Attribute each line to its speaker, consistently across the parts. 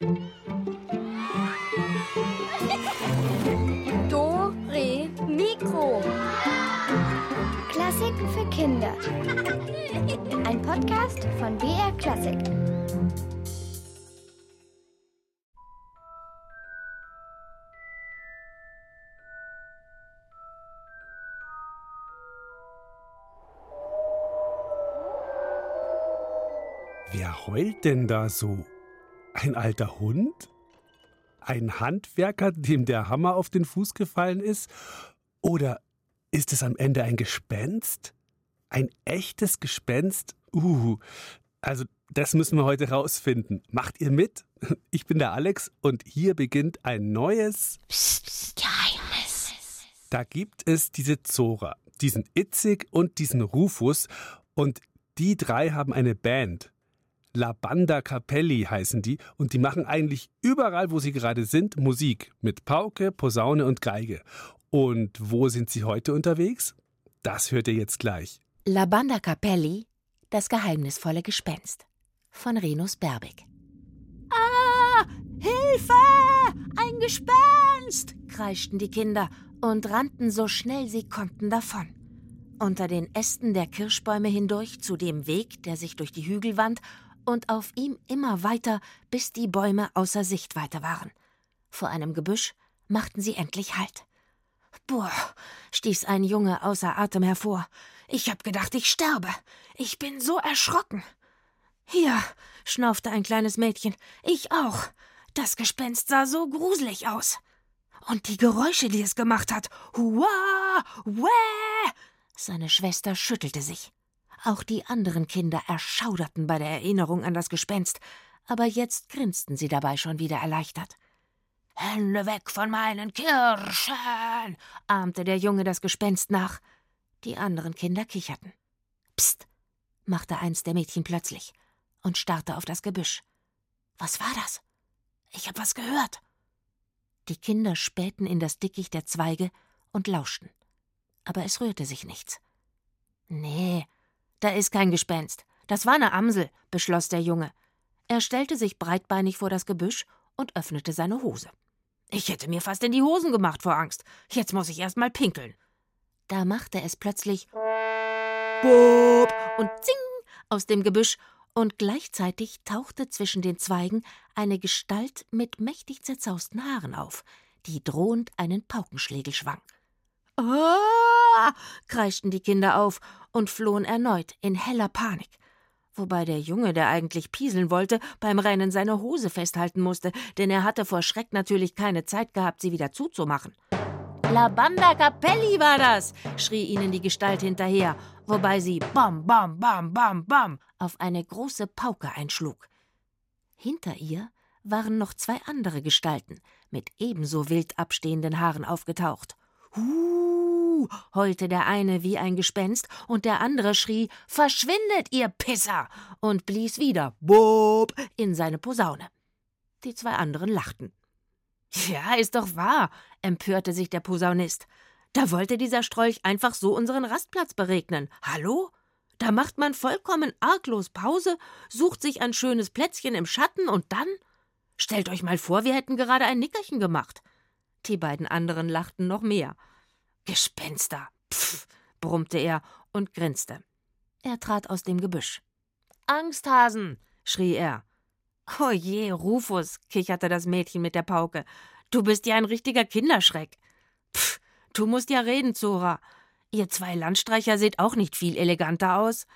Speaker 1: Do, Re, Mikro.
Speaker 2: Klassiken für Kinder. Ein Podcast von BR Klassik.
Speaker 3: Wer heult denn da so? Ein alter Hund? Ein Handwerker, dem der Hammer auf den Fuß gefallen ist? Oder ist es am Ende ein Gespenst? Ein echtes Gespenst? Uh, also das müssen wir heute rausfinden. Macht ihr mit? Ich bin der Alex und hier beginnt ein neues
Speaker 2: Geheimnis.
Speaker 3: Da gibt es diese Zora, diesen Itzig und diesen Rufus und die drei haben eine Band. La Banda Capelli heißen die und die machen eigentlich überall, wo sie gerade sind, Musik mit Pauke, Posaune und Geige. Und wo sind sie heute unterwegs? Das hört ihr jetzt gleich.
Speaker 4: La Banda Capelli, das geheimnisvolle Gespenst von Renus Berbig. Ah, Hilfe! Ein Gespenst! kreischten die Kinder und rannten so schnell sie konnten davon. Unter den Ästen der Kirschbäume hindurch zu dem Weg, der sich durch die Hügel wand, und auf ihm immer weiter, bis die Bäume außer Sichtweite waren. Vor einem Gebüsch machten sie endlich Halt. Boah, stieß ein Junge außer Atem hervor. Ich hab gedacht, ich sterbe. Ich bin so erschrocken. Hier, schnaufte ein kleines Mädchen. Ich auch. Das Gespenst sah so gruselig aus. Und die Geräusche, die es gemacht hat. Hua, wäh. Seine Schwester schüttelte sich. Auch die anderen Kinder erschauderten bei der Erinnerung an das Gespenst, aber jetzt grinsten sie dabei schon wieder erleichtert. Hände weg von meinen Kirschen, ahmte der Junge das Gespenst nach. Die anderen Kinder kicherten. Psst, machte eins der Mädchen plötzlich und starrte auf das Gebüsch. Was war das? Ich hab was gehört. Die Kinder spähten in das Dickicht der Zweige und lauschten. Aber es rührte sich nichts. Nee, da ist kein Gespenst. Das war eine Amsel, beschloss der Junge. Er stellte sich breitbeinig vor das Gebüsch und öffnete seine Hose. Ich hätte mir fast in die Hosen gemacht vor Angst. Jetzt muss ich erst mal pinkeln. Da machte es plötzlich Bob und Zing aus dem Gebüsch, und gleichzeitig tauchte zwischen den Zweigen eine Gestalt mit mächtig zerzausten Haaren auf, die drohend einen Paukenschlägel schwang. Ah! kreischten die Kinder auf und flohen erneut in heller Panik. Wobei der Junge, der eigentlich pieseln wollte, beim Rennen seine Hose festhalten musste, denn er hatte vor Schreck natürlich keine Zeit gehabt, sie wieder zuzumachen. La Banda Capelli war das, schrie ihnen die Gestalt hinterher, wobei sie bam, bam, bam, bam, bam auf eine große Pauke einschlug. Hinter ihr waren noch zwei andere Gestalten, mit ebenso wild abstehenden Haaren aufgetaucht. Huh, heulte der eine wie ein Gespenst, und der andere schrie Verschwindet, ihr Pisser, und blies wieder Bob in seine Posaune. Die zwei anderen lachten. Ja, ist doch wahr, empörte sich der Posaunist. Da wollte dieser Strolch einfach so unseren Rastplatz beregnen. Hallo? Da macht man vollkommen arglos Pause, sucht sich ein schönes Plätzchen im Schatten und dann? Stellt euch mal vor, wir hätten gerade ein Nickerchen gemacht. Die beiden anderen lachten noch mehr. Gespenster, pfff, brummte er und grinste. Er trat aus dem Gebüsch. Angsthasen, schrie er. Oh je, Rufus, kicherte das Mädchen mit der Pauke. Du bist ja ein richtiger Kinderschreck. Pff, du musst ja reden, Zora. Ihr zwei Landstreicher seht auch nicht viel eleganter aus.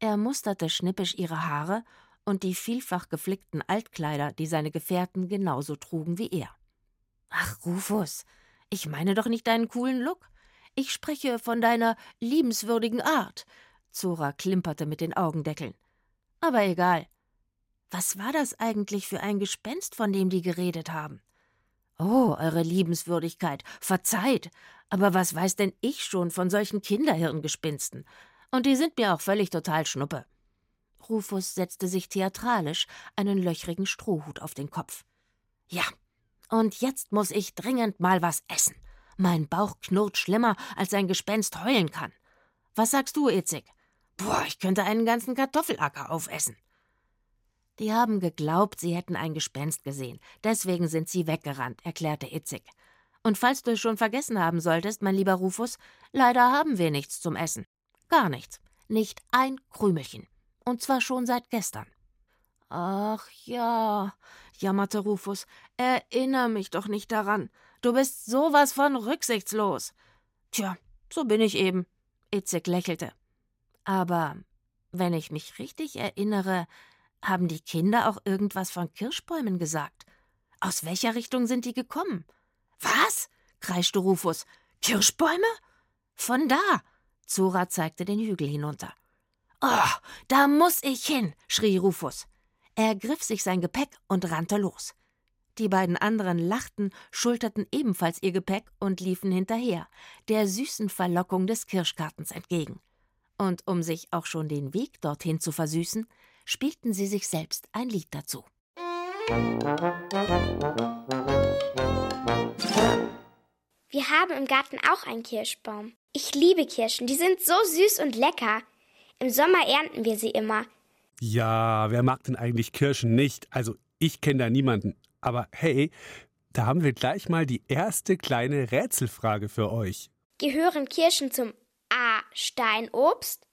Speaker 4: Er musterte schnippisch ihre Haare und die vielfach geflickten Altkleider, die seine Gefährten genauso trugen wie er. Ach, Rufus, ich meine doch nicht deinen coolen Look. Ich spreche von deiner liebenswürdigen Art. Zora klimperte mit den Augendeckeln. Aber egal. Was war das eigentlich für ein Gespenst, von dem die geredet haben? Oh, eure Liebenswürdigkeit, verzeiht, aber was weiß denn ich schon von solchen Kinderhirngespinsten? Und die sind mir auch völlig total schnuppe. Rufus setzte sich theatralisch einen löchrigen Strohhut auf den Kopf. Ja, und jetzt muss ich dringend mal was essen. Mein Bauch knurrt schlimmer, als ein Gespenst heulen kann. Was sagst du, Itzig? Boah, ich könnte einen ganzen Kartoffelacker aufessen. Die haben geglaubt, sie hätten ein Gespenst gesehen. Deswegen sind sie weggerannt, erklärte Itzig. Und falls du es schon vergessen haben solltest, mein lieber Rufus, leider haben wir nichts zum Essen. Gar nichts. Nicht ein Krümelchen. Und zwar schon seit gestern. Ach ja, jammerte Rufus, erinnere mich doch nicht daran. Du bist sowas von rücksichtslos. Tja, so bin ich eben. Itzig lächelte. Aber wenn ich mich richtig erinnere, haben die Kinder auch irgendwas von Kirschbäumen gesagt. Aus welcher Richtung sind die gekommen? Was? kreischte Rufus. Kirschbäume? Von da. Zora zeigte den Hügel hinunter. Oh, da muss ich hin, schrie Rufus. Er griff sich sein Gepäck und rannte los. Die beiden anderen lachten, schulterten ebenfalls ihr Gepäck und liefen hinterher, der süßen Verlockung des Kirschgartens entgegen. Und um sich auch schon den Weg dorthin zu versüßen, spielten sie sich selbst ein Lied dazu.
Speaker 2: Wir haben im Garten auch einen Kirschbaum. Ich liebe Kirschen, die sind so süß und lecker. Im Sommer ernten wir sie immer.
Speaker 3: Ja, wer mag denn eigentlich Kirschen nicht? Also ich kenne da niemanden. Aber hey, da haben wir gleich mal die erste kleine Rätselfrage für euch.
Speaker 2: Gehören Kirschen zum A. Steinobst,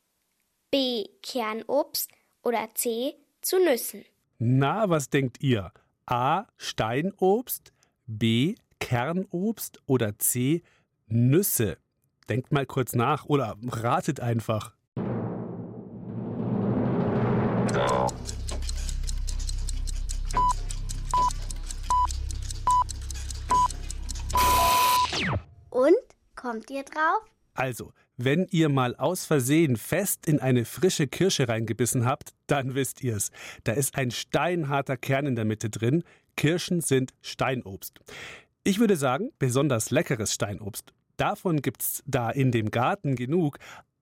Speaker 2: B. Kernobst oder C. zu Nüssen?
Speaker 3: Na, was denkt ihr? A. Steinobst, B. Kernobst oder C. Nüsse? Denkt mal kurz nach oder ratet einfach.
Speaker 2: Kommt ihr drauf?
Speaker 3: Also, wenn ihr mal aus Versehen fest in eine frische Kirsche reingebissen habt, dann wisst ihr's. Da ist ein steinharter Kern in der Mitte drin. Kirschen sind Steinobst. Ich würde sagen, besonders leckeres Steinobst. Davon gibt's da in dem Garten genug.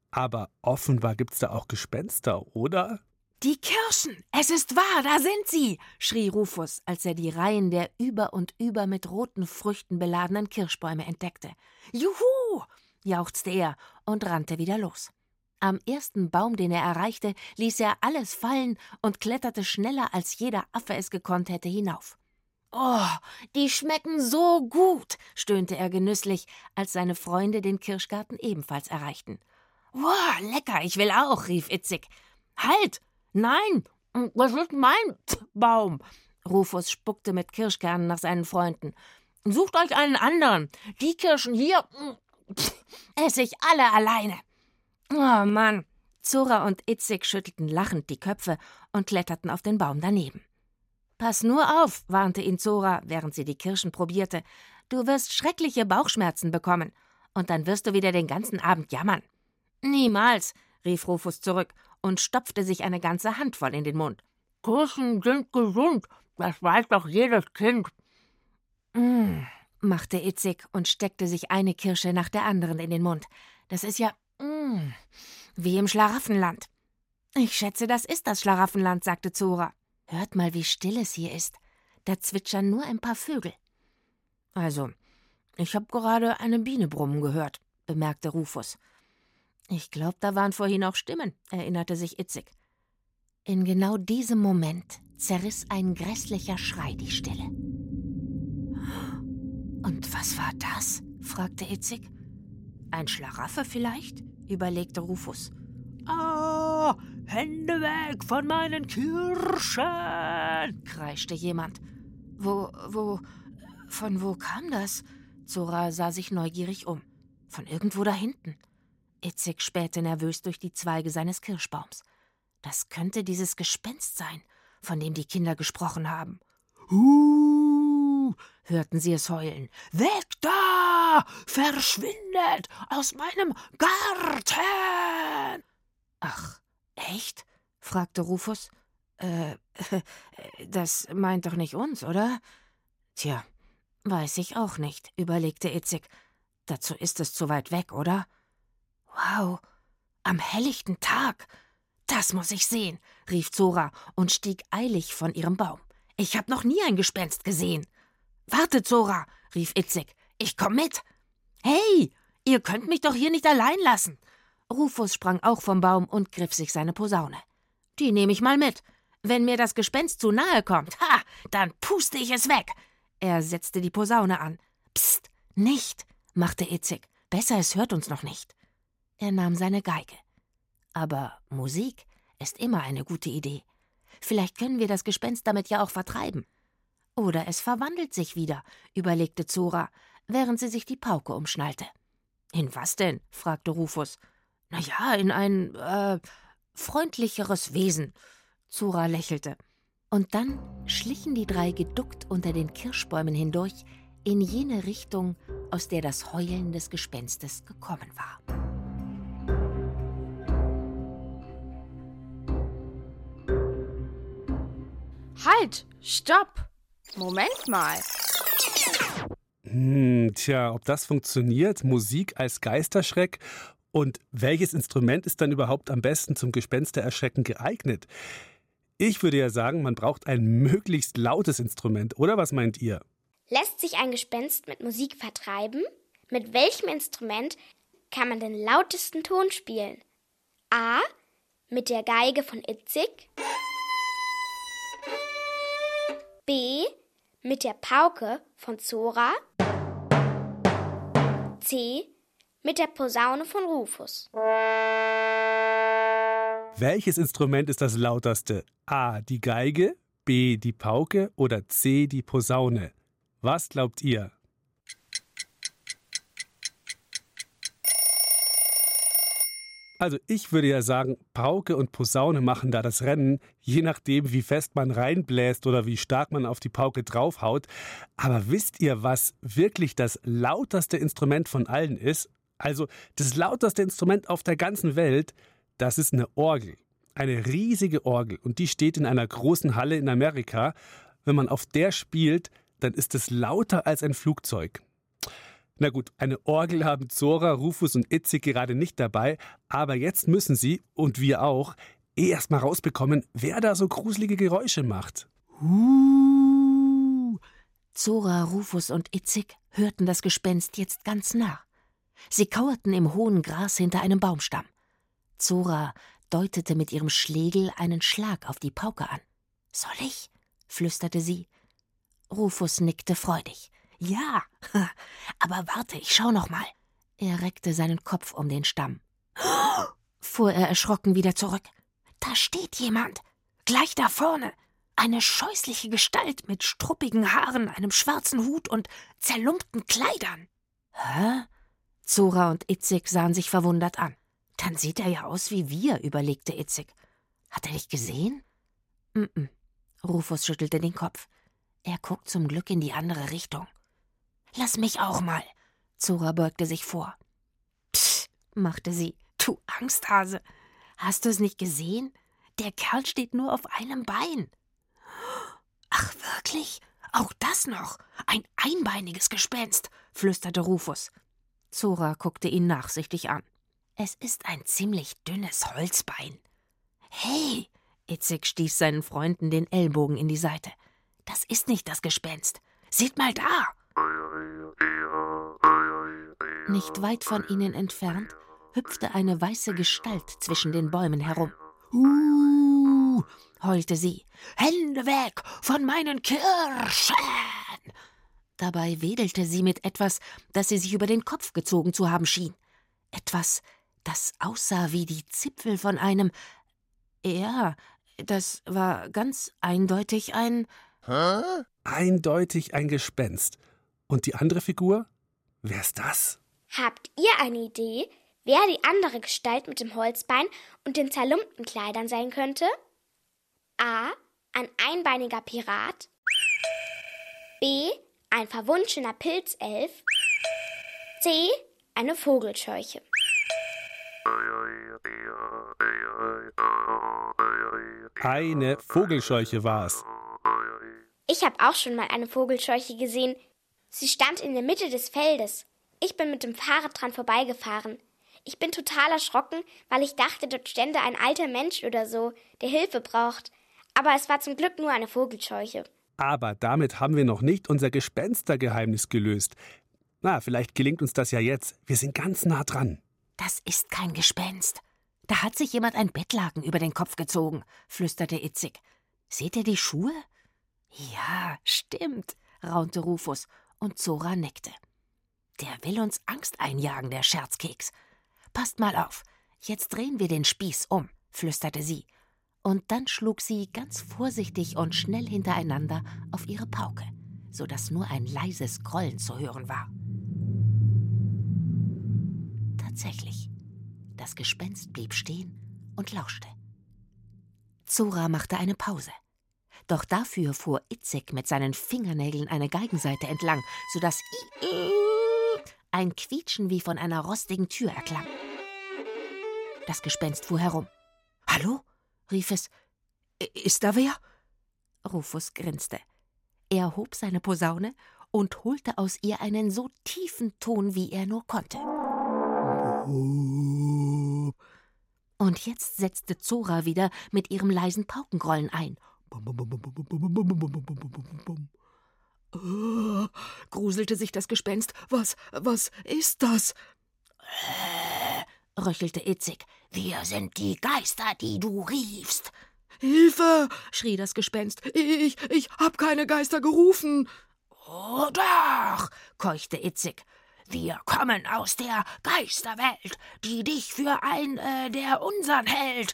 Speaker 3: Aber offenbar gibt's da auch Gespenster, oder?
Speaker 4: Die Kirschen! Es ist wahr, da sind sie! schrie Rufus, als er die Reihen der über und über mit roten Früchten beladenen Kirschbäume entdeckte. Juhu! jauchzte er und rannte wieder los. Am ersten Baum, den er erreichte, ließ er alles fallen und kletterte schneller, als jeder Affe es gekonnt hätte, hinauf. Oh, die schmecken so gut, stöhnte er genüsslich, als seine Freunde den Kirschgarten ebenfalls erreichten. Wow, lecker, ich will auch, rief Itzig. Halt! Nein, das ist mein Baum. Rufus spuckte mit Kirschkernen nach seinen Freunden. Sucht euch einen anderen. Die Kirschen hier esse ich alle alleine. Oh Mann. Zora und Itzig schüttelten lachend die Köpfe und kletterten auf den Baum daneben. Pass nur auf, warnte ihn Zora, während sie die Kirschen probierte. Du wirst schreckliche Bauchschmerzen bekommen. Und dann wirst du wieder den ganzen Abend jammern. Niemals, rief Rufus zurück und stopfte sich eine ganze Handvoll in den Mund. Kirschen sind gesund, das weiß doch jedes Kind. Mm, machte Itzig und steckte sich eine Kirsche nach der anderen in den Mund. Das ist ja mm, wie im Schlaraffenland. Ich schätze, das ist das Schlaraffenland, sagte Zora. Hört mal, wie still es hier ist. Da zwitschern nur ein paar Vögel. Also, ich habe gerade eine Biene brummen gehört, bemerkte Rufus. Ich glaube, da waren vorhin auch Stimmen, erinnerte sich Itzig. In genau diesem Moment zerriss ein grässlicher Schrei die Stille. Und was war das? fragte Itzig. Ein Schlaraffel vielleicht? überlegte Rufus. Ah, Hände weg von meinen Kirschen! kreischte jemand. Wo, wo, von wo kam das? Zora sah sich neugierig um. Von irgendwo da hinten. Itzig spähte nervös durch die Zweige seines Kirschbaums. Das könnte dieses Gespenst sein, von dem die Kinder gesprochen haben. Huh, hörten sie es heulen. Weg da! Verschwindet aus meinem Garten! Ach, echt? fragte Rufus. Äh, das meint doch nicht uns, oder? Tja, weiß ich auch nicht, überlegte Itzig. Dazu ist es zu weit weg, oder? Wow, am helllichten Tag. Das muss ich sehen, rief Zora und stieg eilig von ihrem Baum. Ich hab noch nie ein Gespenst gesehen. Warte, Zora, rief Itzig. Ich komm mit. Hey, ihr könnt mich doch hier nicht allein lassen. Rufus sprang auch vom Baum und griff sich seine Posaune. Die nehme ich mal mit. Wenn mir das Gespenst zu nahe kommt, ha, dann puste ich es weg. Er setzte die Posaune an. Psst, nicht, machte Itzig. Besser, es hört uns noch nicht. Er nahm seine Geige. Aber Musik ist immer eine gute Idee. Vielleicht können wir das Gespenst damit ja auch vertreiben. Oder es verwandelt sich wieder, überlegte Zora, während sie sich die Pauke umschnallte. In was denn? fragte Rufus. Na ja, in ein, äh, freundlicheres Wesen. Zora lächelte. Und dann schlichen die drei geduckt unter den Kirschbäumen hindurch in jene Richtung, aus der das Heulen des Gespenstes gekommen war.
Speaker 1: Halt! Stopp! Moment mal.
Speaker 3: Hm, tja, ob das funktioniert, Musik als Geisterschreck und welches Instrument ist dann überhaupt am besten zum Gespenstererschrecken geeignet? Ich würde ja sagen, man braucht ein möglichst lautes Instrument, oder was meint ihr?
Speaker 2: Lässt sich ein Gespenst mit Musik vertreiben? Mit welchem Instrument kann man den lautesten Ton spielen? A. Mit der Geige von Itzig. B. Mit der Pauke von Zora. C. Mit der Posaune von Rufus.
Speaker 3: Welches Instrument ist das lauteste? A. Die Geige, B. Die Pauke oder C. Die Posaune? Was glaubt ihr? Also ich würde ja sagen, Pauke und Posaune machen da das Rennen, je nachdem, wie fest man reinbläst oder wie stark man auf die Pauke draufhaut. Aber wisst ihr, was wirklich das lauteste Instrument von allen ist? Also das lauteste Instrument auf der ganzen Welt, das ist eine Orgel. Eine riesige Orgel. Und die steht in einer großen Halle in Amerika. Wenn man auf der spielt, dann ist es lauter als ein Flugzeug. Na gut, eine Orgel haben Zora, Rufus und Itzig gerade nicht dabei, aber jetzt müssen sie, und wir auch, eh erst mal rausbekommen, wer da so gruselige Geräusche macht.
Speaker 4: Uh. Zora, Rufus und Itzig hörten das Gespenst jetzt ganz nah. Sie kauerten im hohen Gras hinter einem Baumstamm. Zora deutete mit ihrem Schlegel einen Schlag auf die Pauke an. Soll ich? flüsterte sie. Rufus nickte freudig. Ja, aber warte, ich schau noch mal. Er reckte seinen Kopf um den Stamm. fuhr er erschrocken wieder zurück. Da steht jemand. Gleich da vorne. Eine scheußliche Gestalt mit struppigen Haaren, einem schwarzen Hut und zerlumpten Kleidern. Hä? Zora und Itzig sahen sich verwundert an. Dann sieht er ja aus wie wir, überlegte Itzig. Hat er dich gesehen? Mm, -mm. Rufus schüttelte den Kopf. Er guckt zum Glück in die andere Richtung. Lass mich auch mal. Zora beugte sich vor. Psst, machte sie. Du Angsthase. Hast du es nicht gesehen? Der Kerl steht nur auf einem Bein. Ach, wirklich? Auch das noch? Ein einbeiniges Gespenst, flüsterte Rufus. Zora guckte ihn nachsichtig an. Es ist ein ziemlich dünnes Holzbein. Hey! Itzig stieß seinen Freunden den Ellbogen in die Seite. Das ist nicht das Gespenst. Seht mal da! Nicht weit von ihnen entfernt hüpfte eine weiße Gestalt zwischen den Bäumen herum. Uh, heulte sie. Hände weg von meinen Kirschen! Dabei wedelte sie mit etwas, das sie sich über den Kopf gezogen zu haben schien. Etwas, das aussah wie die Zipfel von einem. Ja, das war ganz eindeutig ein.
Speaker 3: Hä? Eindeutig ein Gespenst. Und die andere Figur? Wer ist das?
Speaker 2: Habt ihr eine Idee, wer die andere Gestalt mit dem Holzbein und den zerlumpten Kleidern sein könnte? A. Ein einbeiniger Pirat. B. Ein verwunschener Pilzelf. C. Eine Vogelscheuche.
Speaker 3: Eine Vogelscheuche war's.
Speaker 2: Ich habe auch schon mal eine Vogelscheuche gesehen. Sie stand in der Mitte des Feldes. Ich bin mit dem Fahrrad dran vorbeigefahren. Ich bin total erschrocken, weil ich dachte, dort stände ein alter Mensch oder so, der Hilfe braucht. Aber es war zum Glück nur eine Vogelscheuche.
Speaker 3: Aber damit haben wir noch nicht unser Gespenstergeheimnis gelöst. Na, vielleicht gelingt uns das ja jetzt. Wir sind ganz nah dran.
Speaker 4: Das ist kein Gespenst. Da hat sich jemand ein Bettlaken über den Kopf gezogen, flüsterte Itzig. Seht ihr die Schuhe? Ja, stimmt, raunte Rufus, und Zora nickte. Der will uns Angst einjagen, der Scherzkeks. Passt mal auf, jetzt drehen wir den Spieß um, flüsterte sie, und dann schlug sie ganz vorsichtig und schnell hintereinander auf ihre Pauke, so dass nur ein leises Grollen zu hören war. Tatsächlich, das Gespenst blieb stehen und lauschte. Zora machte eine Pause. Doch dafür fuhr Itzig mit seinen Fingernägeln eine Geigenseite entlang, so dass ein Quietschen wie von einer rostigen Tür erklang. Das Gespenst fuhr herum. Hallo? rief es. Ist da wer? Rufus grinste. Er hob seine Posaune und holte aus ihr einen so tiefen Ton, wie er nur konnte. Und jetzt setzte Zora wieder mit ihrem leisen Paukengrollen ein.
Speaker 5: Oh, gruselte sich das Gespenst. Was, was ist das?
Speaker 4: Äh, röchelte Itzig. Wir sind die Geister, die du riefst.
Speaker 5: Hilfe! schrie das Gespenst. Ich, ich hab keine Geister gerufen.
Speaker 4: Oh doch, keuchte Itzig. Wir kommen aus der Geisterwelt, die dich für ein äh, der unsern hält.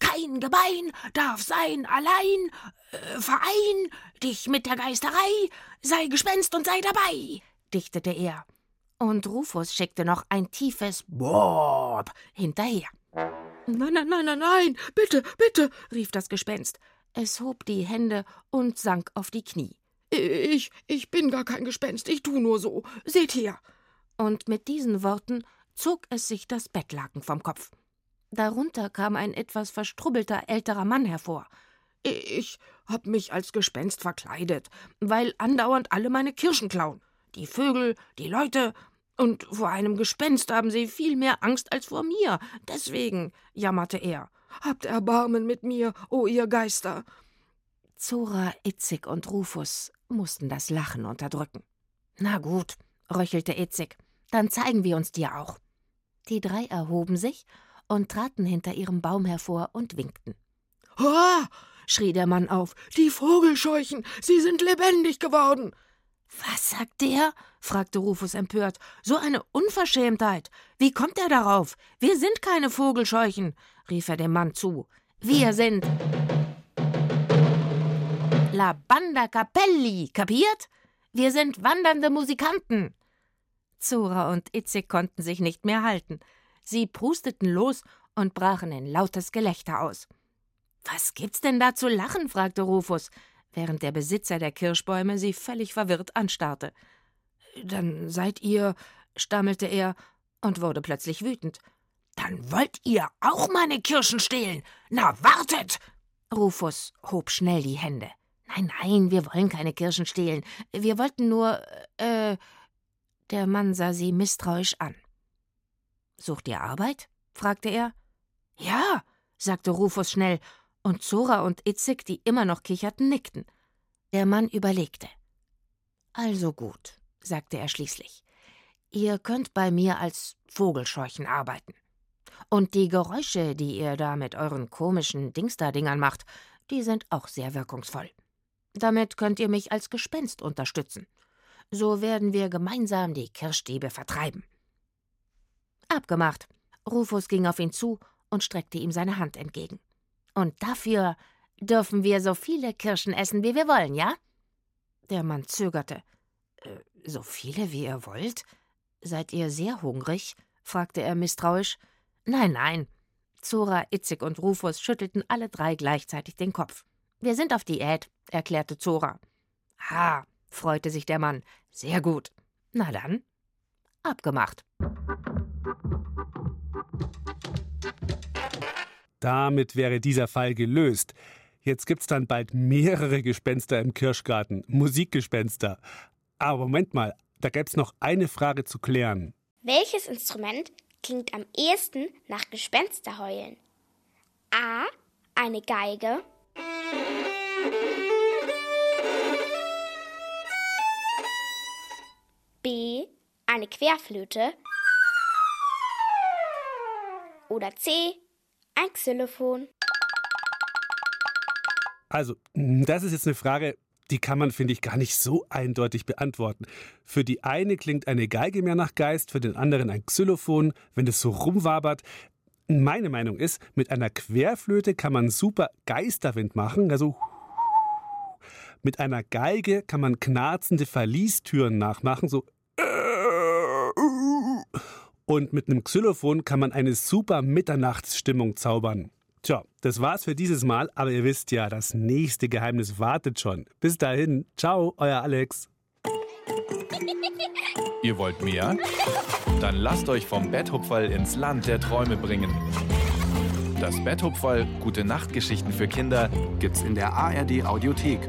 Speaker 4: Kein Gebein darf sein allein. Äh, verein dich mit der Geisterei, sei Gespenst und sei dabei, dichtete er. Und Rufus schickte noch ein tiefes Bob hinterher.
Speaker 5: Nein, nein, nein, nein, nein, bitte, bitte, rief das Gespenst.
Speaker 4: Es hob die Hände und sank auf die Knie.
Speaker 5: Ich, ich bin gar kein Gespenst, ich tu nur so. Seht her
Speaker 4: und mit diesen Worten zog es sich das Bettlaken vom Kopf. Darunter kam ein etwas verstrubbelter älterer Mann hervor.
Speaker 5: Ich hab mich als Gespenst verkleidet, weil andauernd alle meine Kirschen klauen. Die Vögel, die Leute, und vor einem Gespenst haben sie viel mehr Angst als vor mir. Deswegen, jammerte er, habt Erbarmen mit mir, o oh ihr Geister.
Speaker 4: Zora, Itzig und Rufus mussten das Lachen unterdrücken. Na gut, röchelte Itzig. Dann zeigen wir uns dir auch. Die drei erhoben sich und traten hinter ihrem Baum hervor und winkten.
Speaker 5: Ha! schrie der Mann auf. Die Vogelscheuchen, sie sind lebendig geworden.
Speaker 4: Was sagt der? fragte Rufus empört. So eine Unverschämtheit. Wie kommt er darauf? Wir sind keine Vogelscheuchen, rief er dem Mann zu. Wir sind La Banda Capelli, kapiert? Wir sind wandernde Musikanten. Zora und Itzig konnten sich nicht mehr halten. Sie prusteten los und brachen in lautes Gelächter aus. Was gibt's denn da zu lachen? fragte Rufus, während der Besitzer der Kirschbäume sie völlig verwirrt anstarrte.
Speaker 5: Dann seid ihr, stammelte er und wurde plötzlich wütend. Dann wollt ihr auch meine Kirschen stehlen? Na, wartet!
Speaker 4: Rufus hob schnell die Hände. Nein, nein, wir wollen keine Kirschen stehlen. Wir wollten nur, äh, der Mann sah sie misstrauisch an. Sucht ihr Arbeit? fragte er.
Speaker 5: Ja, sagte Rufus schnell, und Zora und Itzig, die immer noch kicherten, nickten.
Speaker 4: Der Mann überlegte. Also gut, sagte er schließlich. Ihr könnt bei mir als Vogelscheuchen arbeiten. Und die Geräusche, die ihr da mit euren komischen Dingster-Dingern macht, die sind auch sehr wirkungsvoll. Damit könnt ihr mich als Gespenst unterstützen. So werden wir gemeinsam die Kirschdiebe vertreiben. Abgemacht. Rufus ging auf ihn zu und streckte ihm seine Hand entgegen. Und dafür dürfen wir so viele Kirschen essen, wie wir wollen, ja? Der Mann zögerte. Äh, so viele, wie ihr wollt? Seid ihr sehr hungrig? fragte er misstrauisch. Nein, nein. Zora, Itzig und Rufus schüttelten alle drei gleichzeitig den Kopf. Wir sind auf Diät, erklärte Zora. Ha, freute sich der Mann. Sehr gut. Na dann, abgemacht.
Speaker 3: Damit wäre dieser Fall gelöst. Jetzt gibt's dann bald mehrere Gespenster im Kirschgarten, Musikgespenster. Aber Moment mal, da gäb's noch eine Frage zu klären.
Speaker 2: Welches Instrument klingt am ehesten nach Gespensterheulen? A. Eine Geige. B. Eine Querflöte. Oder C. Ein Xylophon.
Speaker 3: Also, das ist jetzt eine Frage, die kann man, finde ich, gar nicht so eindeutig beantworten. Für die eine klingt eine Geige mehr nach Geist, für den anderen ein Xylophon, wenn es so rumwabert. Meine Meinung ist, mit einer Querflöte kann man super Geisterwind machen, also mit einer Geige kann man knarzende Verliestüren nachmachen, so und mit einem Xylophon kann man eine super Mitternachtsstimmung zaubern. Tja, das war's für dieses Mal, aber ihr wisst ja, das nächste Geheimnis wartet schon. Bis dahin, ciao, euer Alex.
Speaker 6: Ihr wollt mehr? Dann lasst euch vom Betthupferl ins Land der Träume bringen. Das Betthupferl, gute Nachtgeschichten für Kinder,
Speaker 7: gibt's in der ARD Audiothek